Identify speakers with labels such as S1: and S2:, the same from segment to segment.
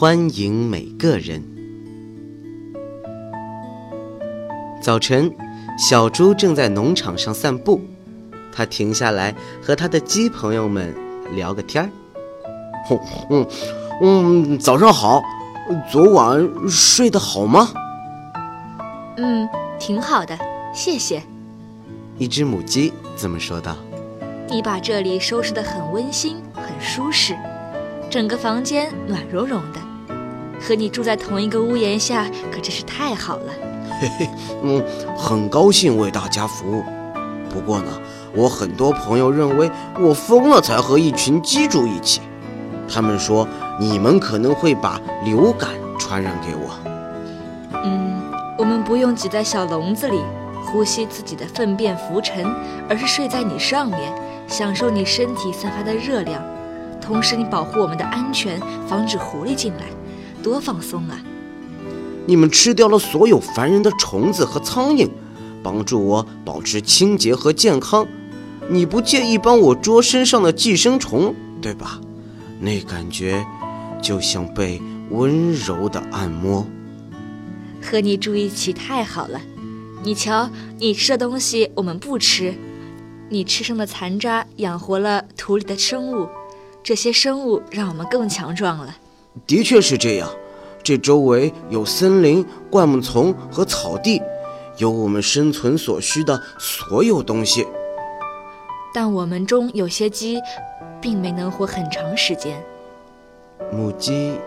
S1: 欢迎每个人。早晨，小猪正在农场上散步，它停下来和他的鸡朋友们聊个天儿。
S2: 嗯嗯，早上好，昨晚睡得好吗？
S3: 嗯，挺好的，谢谢。
S1: 一只母鸡怎么说道。
S3: 你把这里收拾得很温馨，很舒适，整个房间暖融融的。和你住在同一个屋檐下，可真是太好了。
S2: 嘿嘿，嗯，很高兴为大家服务。不过呢，我很多朋友认为我疯了才和一群鸡住一起。他们说你们可能会把流感传染给我。
S3: 嗯，我们不用挤在小笼子里，呼吸自己的粪便浮尘，而是睡在你上面，享受你身体散发的热量，同时你保护我们的安全，防止狐狸进来。多放松啊！
S2: 你们吃掉了所有烦人的虫子和苍蝇，帮助我保持清洁和健康。你不介意帮我捉身上的寄生虫，对吧？那感觉就像被温柔的按摩。
S3: 和你住一起太好了。你瞧，你吃的东西我们不吃，你吃剩的残渣养活了土里的生物，这些生物让我们更强壮了。
S2: 的确是这样，这周围有森林、灌木丛和草地，有我们生存所需的所有东西。
S3: 但我们中有些鸡，并没能活很长时间。
S1: 母鸡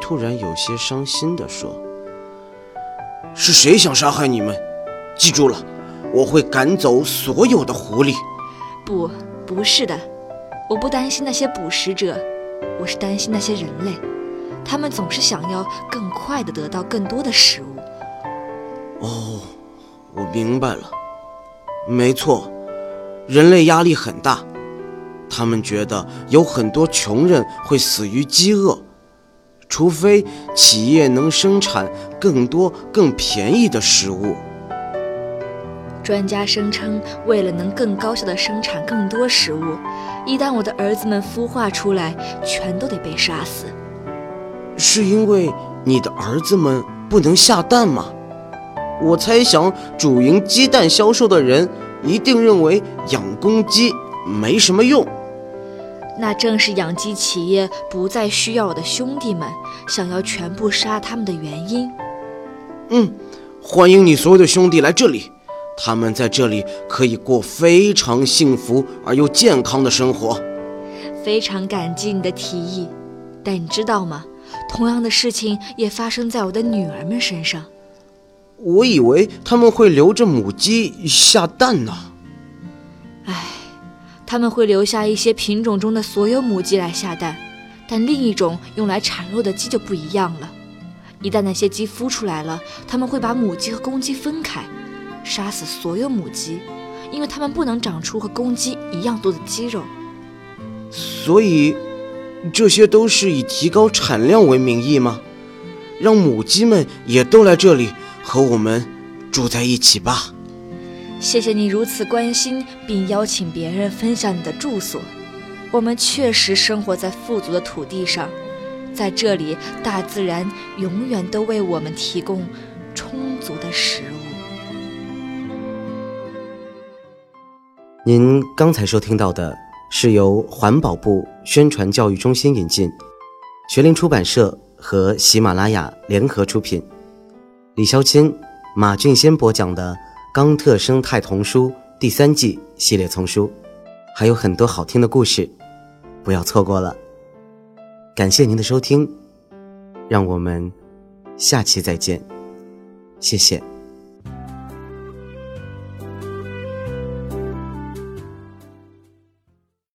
S1: 突然有些伤心地说：“
S2: 是谁想杀害你们？记住了，我会赶走所有的狐狸。”
S3: 不，不是的，我不担心那些捕食者，我是担心那些人类。他们总是想要更快地得到更多的食物。
S2: 哦，我明白了。没错，人类压力很大，他们觉得有很多穷人会死于饥饿，除非企业能生产更多更便宜的食物。
S3: 专家声称，为了能更高效地生产更多食物，一旦我的儿子们孵化出来，全都得被杀死。
S2: 是因为你的儿子们不能下蛋吗？我猜想，主营鸡蛋销售的人一定认为养公鸡没什么用。
S3: 那正是养鸡企业不再需要我的兄弟们，想要全部杀他们的原因。
S2: 嗯，欢迎你所有的兄弟来这里，他们在这里可以过非常幸福而又健康的生活。
S3: 非常感激你的提议，但你知道吗？同样的事情也发生在我的女儿们身上。
S2: 我以为他们会留着母鸡下蛋呢。
S3: 唉，他们会留下一些品种中的所有母鸡来下蛋，但另一种用来产肉的鸡就不一样了。一旦那些鸡孵出来了，他们会把母鸡和公鸡分开，杀死所有母鸡，因为它们不能长出和公鸡一样多的肌肉。
S2: 所以。这些都是以提高产量为名义吗？让母鸡们也都来这里和我们住在一起吧。
S3: 谢谢你如此关心并邀请别人分享你的住所。我们确实生活在富足的土地上，在这里，大自然永远都为我们提供充足的食物。
S1: 您刚才收听到的。是由环保部宣传教育中心引进，学林出版社和喜马拉雅联合出品，李肖钦、马俊先播讲的《冈特生态童书》第三季系列丛书，还有很多好听的故事，不要错过了。感谢您的收听，让我们下期再见，谢谢。